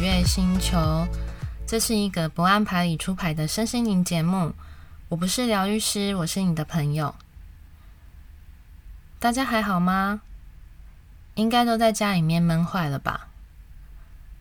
月星球。这是一个不按牌理出牌的身心灵节目。我不是疗愈师，我是你的朋友。大家还好吗？应该都在家里面闷坏了吧？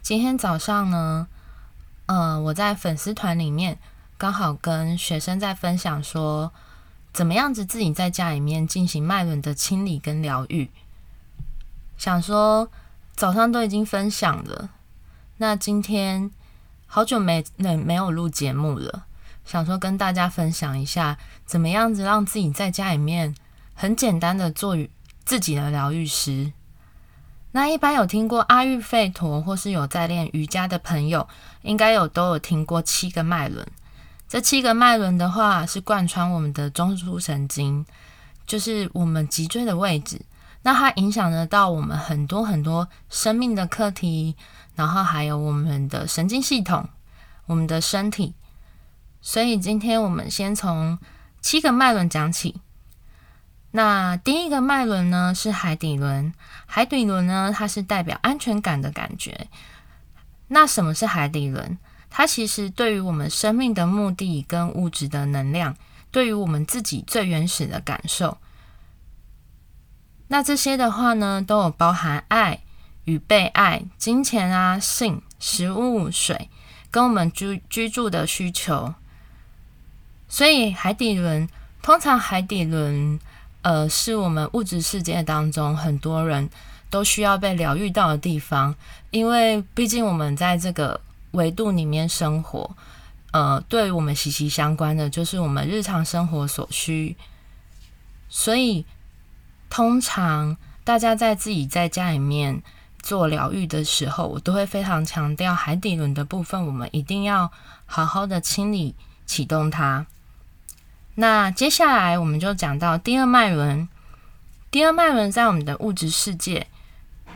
今天早上呢，呃，我在粉丝团里面刚好跟学生在分享说，怎么样子自己在家里面进行脉轮的清理跟疗愈。想说。早上都已经分享了，那今天好久没没没有录节目了，想说跟大家分享一下，怎么样子让自己在家里面很简单的做自己的疗愈师。那一般有听过阿育吠陀或是有在练瑜伽的朋友，应该有都有听过七个脉轮。这七个脉轮的话，是贯穿我们的中枢神经，就是我们脊椎的位置。那它影响得到我们很多很多生命的课题，然后还有我们的神经系统、我们的身体。所以今天我们先从七个脉轮讲起。那第一个脉轮呢是海底轮，海底轮呢它是代表安全感的感觉。那什么是海底轮？它其实对于我们生命的目的跟物质的能量，对于我们自己最原始的感受。那这些的话呢，都有包含爱与被爱、金钱啊、性、食物、水，跟我们居居住的需求。所以海底轮，通常海底轮，呃，是我们物质世界当中很多人都需要被疗愈到的地方，因为毕竟我们在这个维度里面生活，呃，对于我们息息相关的就是我们日常生活所需，所以。通常大家在自己在家里面做疗愈的时候，我都会非常强调海底轮的部分，我们一定要好好的清理启动它。那接下来我们就讲到第二脉轮。第二脉轮在我们的物质世界，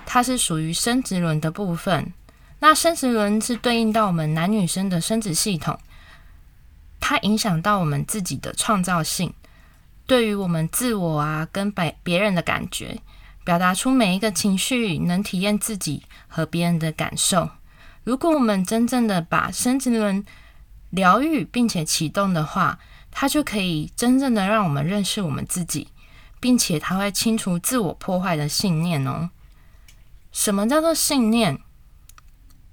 它是属于生殖轮的部分。那生殖轮是对应到我们男女生的生殖系统，它影响到我们自己的创造性。对于我们自我啊，跟别别人的感觉，表达出每一个情绪，能体验自己和别人的感受。如果我们真正的把生殖轮疗愈并且启动的话，它就可以真正的让我们认识我们自己，并且它会清除自我破坏的信念哦。什么叫做信念？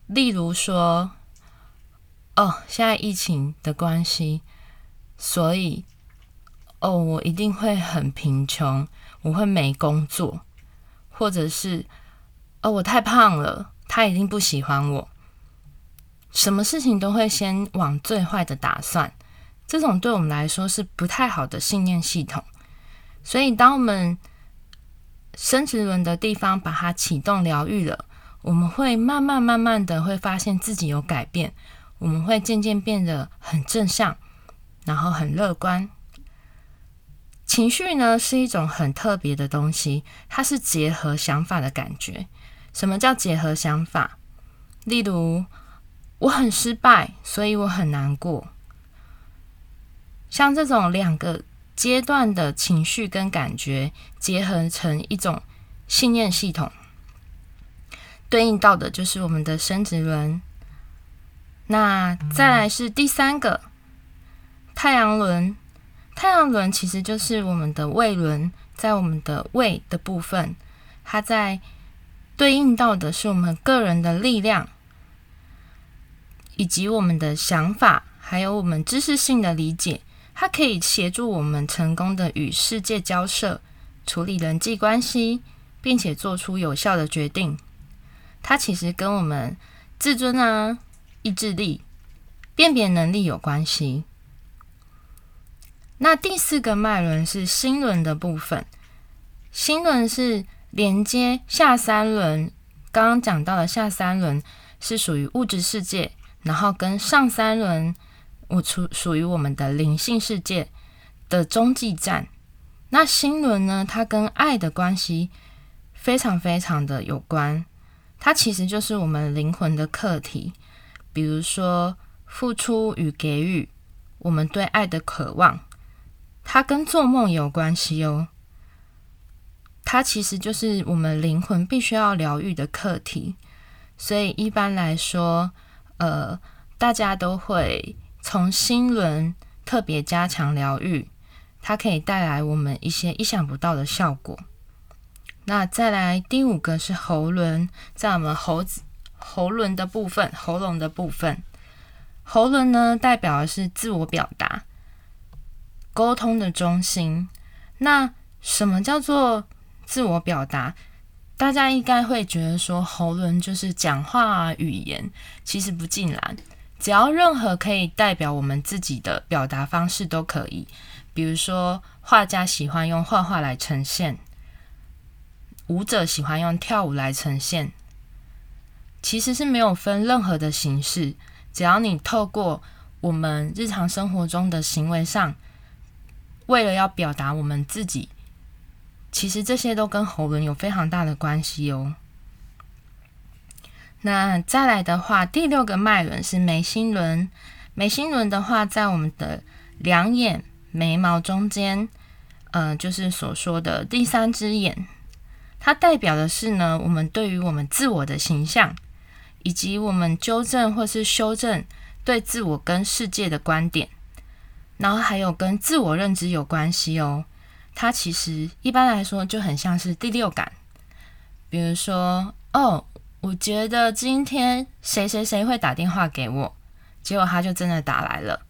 例如说，哦，现在疫情的关系，所以。哦，我一定会很贫穷，我会没工作，或者是哦，我太胖了，他一定不喜欢我。什么事情都会先往最坏的打算，这种对我们来说是不太好的信念系统。所以，当我们生殖轮的地方把它启动疗愈了，我们会慢慢慢慢的会发现自己有改变，我们会渐渐变得很正向，然后很乐观。情绪呢是一种很特别的东西，它是结合想法的感觉。什么叫结合想法？例如，我很失败，所以我很难过。像这种两个阶段的情绪跟感觉结合成一种信念系统，对应到的就是我们的生殖轮。那再来是第三个太阳轮。太阳轮其实就是我们的胃轮，在我们的胃的部分，它在对应到的是我们个人的力量，以及我们的想法，还有我们知识性的理解，它可以协助我们成功的与世界交涉，处理人际关系，并且做出有效的决定。它其实跟我们自尊啊、意志力、辨别能力有关系。那第四个脉轮是心轮的部分，心轮是连接下三轮。刚刚讲到的下三轮是属于物质世界，然后跟上三轮，我属属于我们的灵性世界的中继站。那心轮呢，它跟爱的关系非常非常的有关，它其实就是我们灵魂的课题，比如说付出与给予，我们对爱的渴望。它跟做梦有关系哦，它其实就是我们灵魂必须要疗愈的课题。所以一般来说，呃，大家都会从心轮特别加强疗愈，它可以带来我们一些意想不到的效果。那再来第五个是喉轮，在我们喉子喉轮的部分，喉咙的部分，喉轮呢代表的是自我表达、沟通的中心。那什么叫做自我表达？大家应该会觉得说，喉咙就是讲话啊，语言，其实不尽然，只要任何可以代表我们自己的表达方式都可以。比如说，画家喜欢用画画来呈现。舞者喜欢用跳舞来呈现，其实是没有分任何的形式，只要你透过我们日常生活中的行为上，为了要表达我们自己，其实这些都跟喉轮有非常大的关系哦。那再来的话，第六个脉轮是眉心轮，眉心轮的话，在我们的两眼眉毛中间，呃，就是所说的第三只眼。它代表的是呢，我们对于我们自我的形象，以及我们纠正或是修正对自我跟世界的观点，然后还有跟自我认知有关系哦。它其实一般来说就很像是第六感，比如说，哦，我觉得今天谁谁谁会打电话给我，结果他就真的打来了。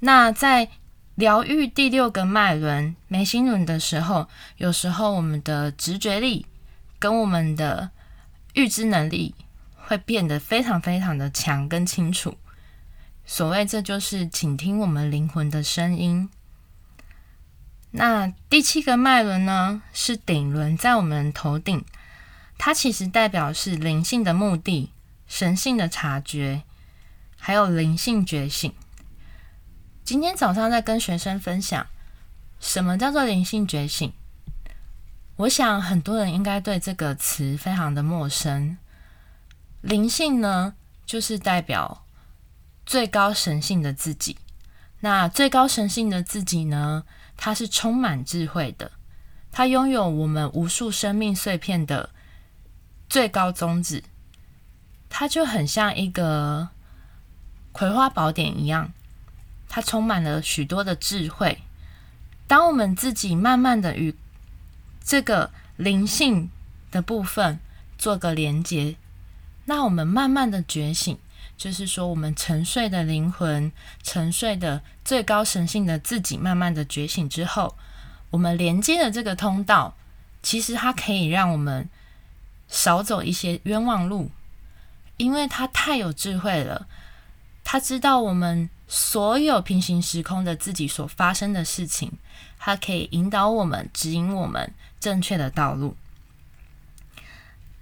那在疗愈第六个脉轮眉心轮的时候，有时候我们的直觉力跟我们的预知能力会变得非常非常的强跟清楚。所谓这就是倾听我们灵魂的声音。那第七个脉轮呢，是顶轮，在我们头顶，它其实代表是灵性的目的、神性的察觉，还有灵性觉醒。今天早上在跟学生分享，什么叫做灵性觉醒？我想很多人应该对这个词非常的陌生。灵性呢，就是代表最高神性的自己。那最高神性的自己呢，它是充满智慧的，它拥有我们无数生命碎片的最高宗旨。它就很像一个葵花宝典一样。它充满了许多的智慧。当我们自己慢慢的与这个灵性的部分做个连接，那我们慢慢的觉醒，就是说我们沉睡的灵魂、沉睡的最高神性的自己，慢慢的觉醒之后，我们连接的这个通道，其实它可以让我们少走一些冤枉路，因为它太有智慧了，它知道我们。所有平行时空的自己所发生的事情，它可以引导我们、指引我们正确的道路。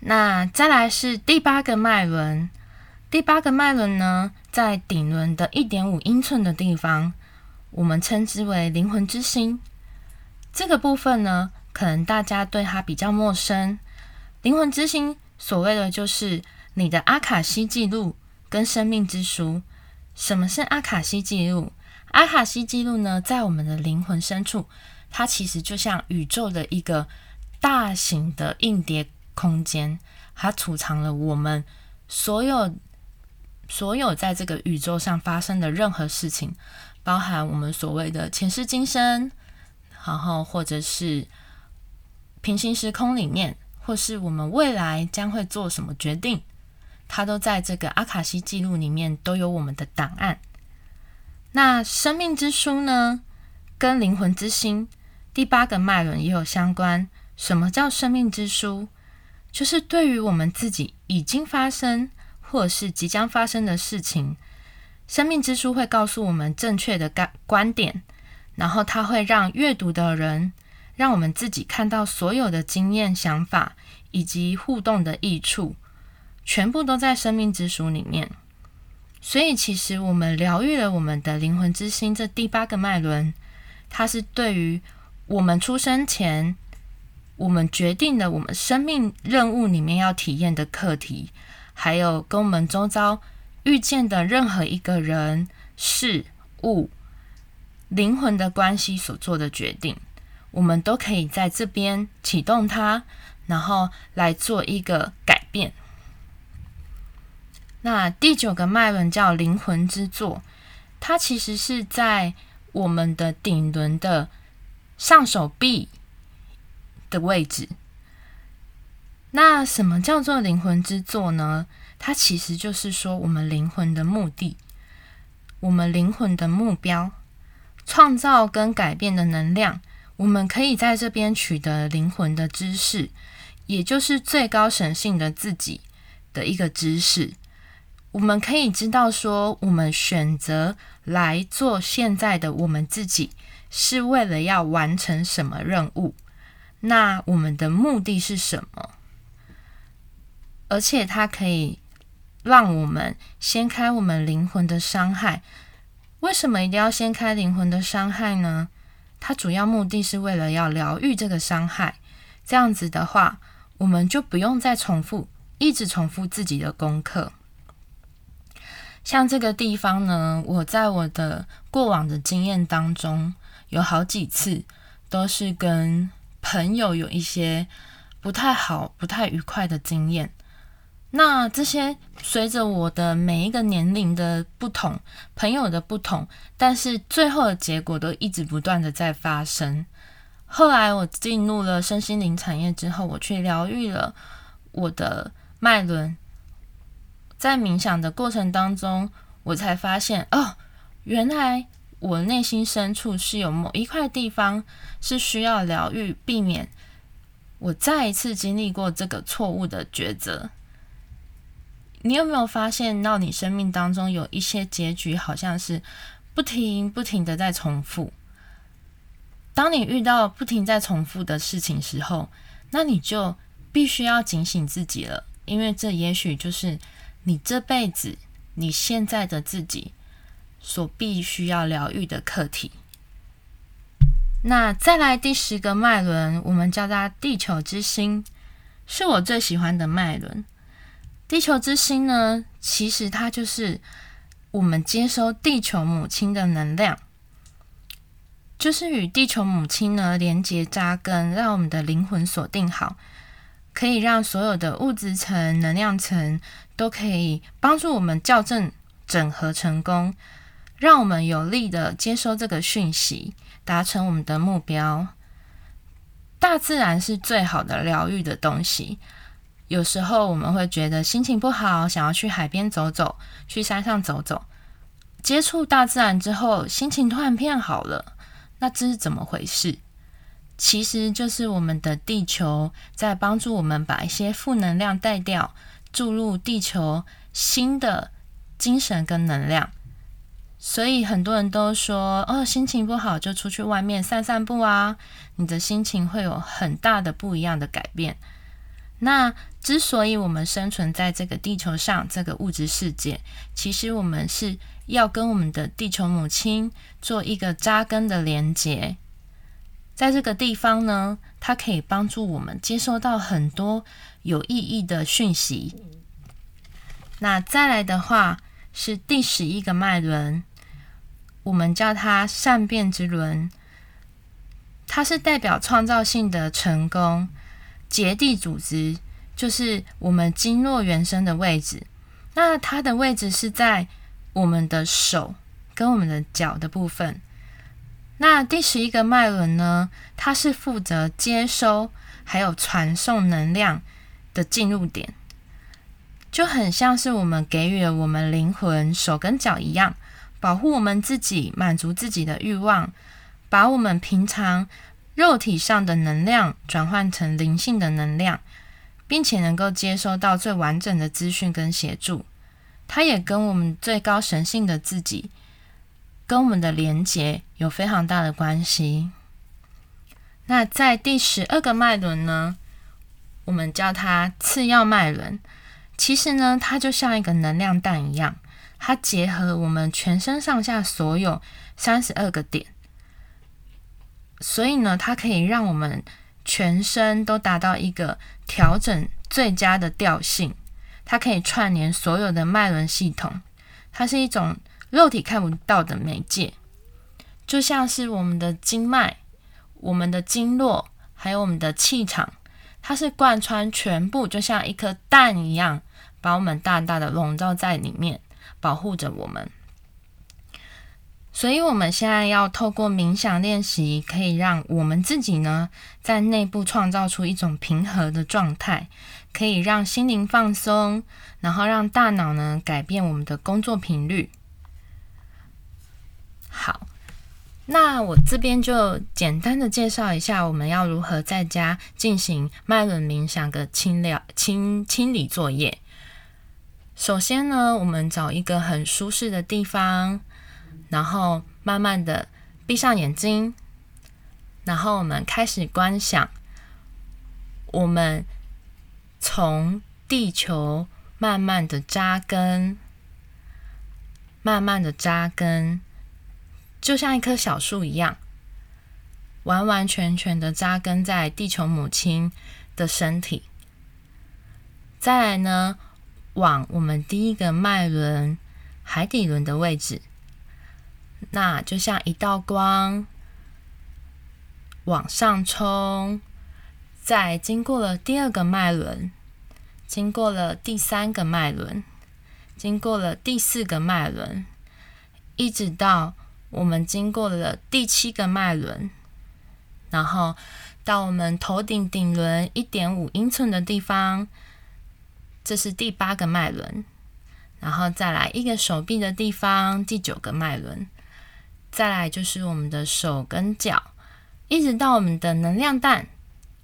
那再来是第八个脉轮，第八个脉轮呢，在顶轮的一点五英寸的地方，我们称之为灵魂之心。这个部分呢，可能大家对它比较陌生。灵魂之心，所谓的就是你的阿卡西记录跟生命之书。什么是阿卡西记录？阿卡西记录呢，在我们的灵魂深处，它其实就像宇宙的一个大型的硬碟空间，它储藏了我们所有所有在这个宇宙上发生的任何事情，包含我们所谓的前世今生，然后或者是平行时空里面，或是我们未来将会做什么决定。它都在这个阿卡西记录里面都有我们的档案。那生命之书呢，跟灵魂之心第八个脉轮也有相关。什么叫生命之书？就是对于我们自己已经发生或者是即将发生的事情，生命之书会告诉我们正确的观观点，然后它会让阅读的人，让我们自己看到所有的经验、想法以及互动的益处。全部都在生命之书里面，所以其实我们疗愈了我们的灵魂之心这第八个脉轮，它是对于我们出生前我们决定的我们生命任务里面要体验的课题，还有跟我们周遭遇见的任何一个人事物灵魂的关系所做的决定，我们都可以在这边启动它，然后来做一个改变。那第九个脉轮叫灵魂之座，它其实是在我们的顶轮的上手臂的位置。那什么叫做灵魂之作呢？它其实就是说我们灵魂的目的，我们灵魂的目标，创造跟改变的能量。我们可以在这边取得灵魂的知识，也就是最高神性的自己的一个知识。我们可以知道说，我们选择来做现在的我们自己，是为了要完成什么任务？那我们的目的是什么？而且它可以让我们掀开我们灵魂的伤害。为什么一定要掀开灵魂的伤害呢？它主要目的是为了要疗愈这个伤害。这样子的话，我们就不用再重复，一直重复自己的功课。像这个地方呢，我在我的过往的经验当中，有好几次都是跟朋友有一些不太好、不太愉快的经验。那这些随着我的每一个年龄的不同、朋友的不同，但是最后的结果都一直不断的在发生。后来我进入了身心灵产业之后，我去疗愈了我的脉轮。在冥想的过程当中，我才发现哦，原来我内心深处是有某一块地方是需要疗愈，避免我再一次经历过这个错误的抉择。你有没有发现到你生命当中有一些结局好像是不停不停的在重复？当你遇到不停在重复的事情时候，那你就必须要警醒自己了，因为这也许就是。你这辈子，你现在的自己所必须要疗愈的课题。那再来第十个脉轮，我们叫它地球之心，是我最喜欢的脉轮。地球之心呢，其实它就是我们接收地球母亲的能量，就是与地球母亲呢连接扎根，让我们的灵魂锁定好。可以让所有的物质层、能量层都可以帮助我们校正、整合成功，让我们有力的接收这个讯息，达成我们的目标。大自然是最好的疗愈的东西。有时候我们会觉得心情不好，想要去海边走走，去山上走走。接触大自然之后，心情突然变好了。那这是怎么回事？其实就是我们的地球在帮助我们把一些负能量带掉，注入地球新的精神跟能量。所以很多人都说，哦，心情不好就出去外面散散步啊，你的心情会有很大的不一样的改变。那之所以我们生存在这个地球上，这个物质世界，其实我们是要跟我们的地球母亲做一个扎根的连接。在这个地方呢，它可以帮助我们接收到很多有意义的讯息。那再来的话是第十一个脉轮，我们叫它善变之轮，它是代表创造性的成功。结缔组织就是我们经络原生的位置，那它的位置是在我们的手跟我们的脚的部分。那第十一个脉轮呢，它是负责接收还有传送能量的进入点，就很像是我们给予了我们灵魂手跟脚一样，保护我们自己，满足自己的欲望，把我们平常肉体上的能量转换成灵性的能量，并且能够接收到最完整的资讯跟协助。它也跟我们最高神性的自己。跟我们的连接有非常大的关系。那在第十二个脉轮呢，我们叫它次要脉轮。其实呢，它就像一个能量弹一样，它结合我们全身上下所有三十二个点，所以呢，它可以让我们全身都达到一个调整最佳的调性。它可以串联所有的脉轮系统，它是一种。肉体看不到的媒介，就像是我们的经脉、我们的经络，还有我们的气场，它是贯穿全部，就像一颗蛋一样，把我们大大的笼罩在里面，保护着我们。所以，我们现在要透过冥想练习，可以让我们自己呢，在内部创造出一种平和的状态，可以让心灵放松，然后让大脑呢改变我们的工作频率。好，那我这边就简单的介绍一下，我们要如何在家进行脉轮冥想的清疗清清理作业。首先呢，我们找一个很舒适的地方。然后慢慢的闭上眼睛，然后我们开始观想，我们从地球慢慢的扎根，慢慢的扎根，就像一棵小树一样，完完全全的扎根在地球母亲的身体。再来呢，往我们第一个脉轮海底轮的位置。那就像一道光往上冲，再经过了第二个脉轮，经过了第三个脉轮，经过了第四个脉轮，一直到我们经过了第七个脉轮，然后到我们头顶顶轮一点五英寸的地方，这是第八个脉轮，然后再来一个手臂的地方，第九个脉轮。再来就是我们的手跟脚，一直到我们的能量蛋，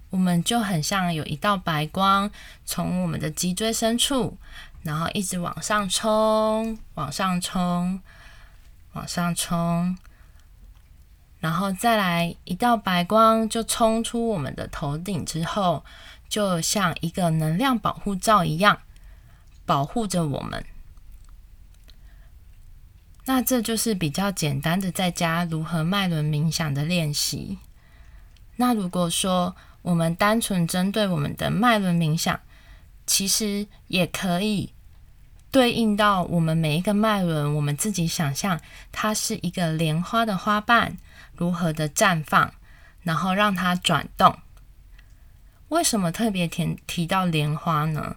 我们就很像有一道白光从我们的脊椎深处，然后一直往上冲，往上冲，往上冲，然后再来一道白光就冲出我们的头顶之后，就像一个能量保护罩一样，保护着我们。那这就是比较简单的在家如何脉轮冥想的练习。那如果说我们单纯针对我们的脉轮冥想，其实也可以对应到我们每一个脉轮，我们自己想象它是一个莲花的花瓣，如何的绽放，然后让它转动。为什么特别提提到莲花呢？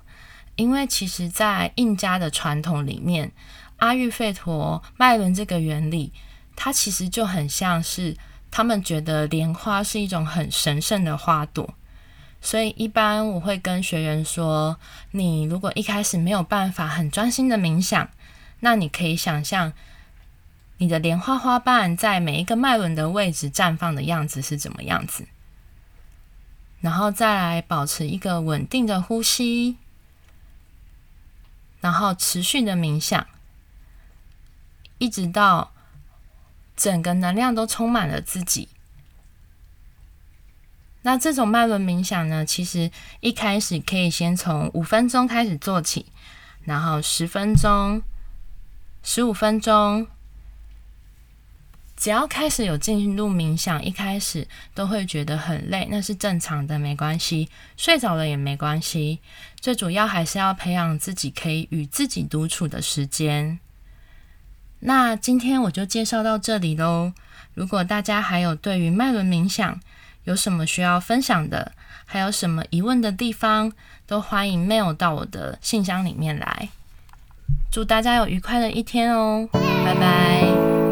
因为其实在印加的传统里面。阿育吠陀脉轮这个原理，它其实就很像是他们觉得莲花是一种很神圣的花朵，所以一般我会跟学员说，你如果一开始没有办法很专心的冥想，那你可以想象你的莲花花瓣在每一个脉轮的位置绽放的样子是怎么样子，然后再来保持一个稳定的呼吸，然后持续的冥想。一直到整个能量都充满了自己。那这种脉轮冥想呢，其实一开始可以先从五分钟开始做起，然后十分钟、十五分钟，只要开始有进入冥想，一开始都会觉得很累，那是正常的，没关系，睡着了也没关系。最主要还是要培养自己可以与自己独处的时间。那今天我就介绍到这里喽。如果大家还有对于脉轮冥想有什么需要分享的，还有什么疑问的地方，都欢迎 mail 到我的信箱里面来。祝大家有愉快的一天哦，拜拜。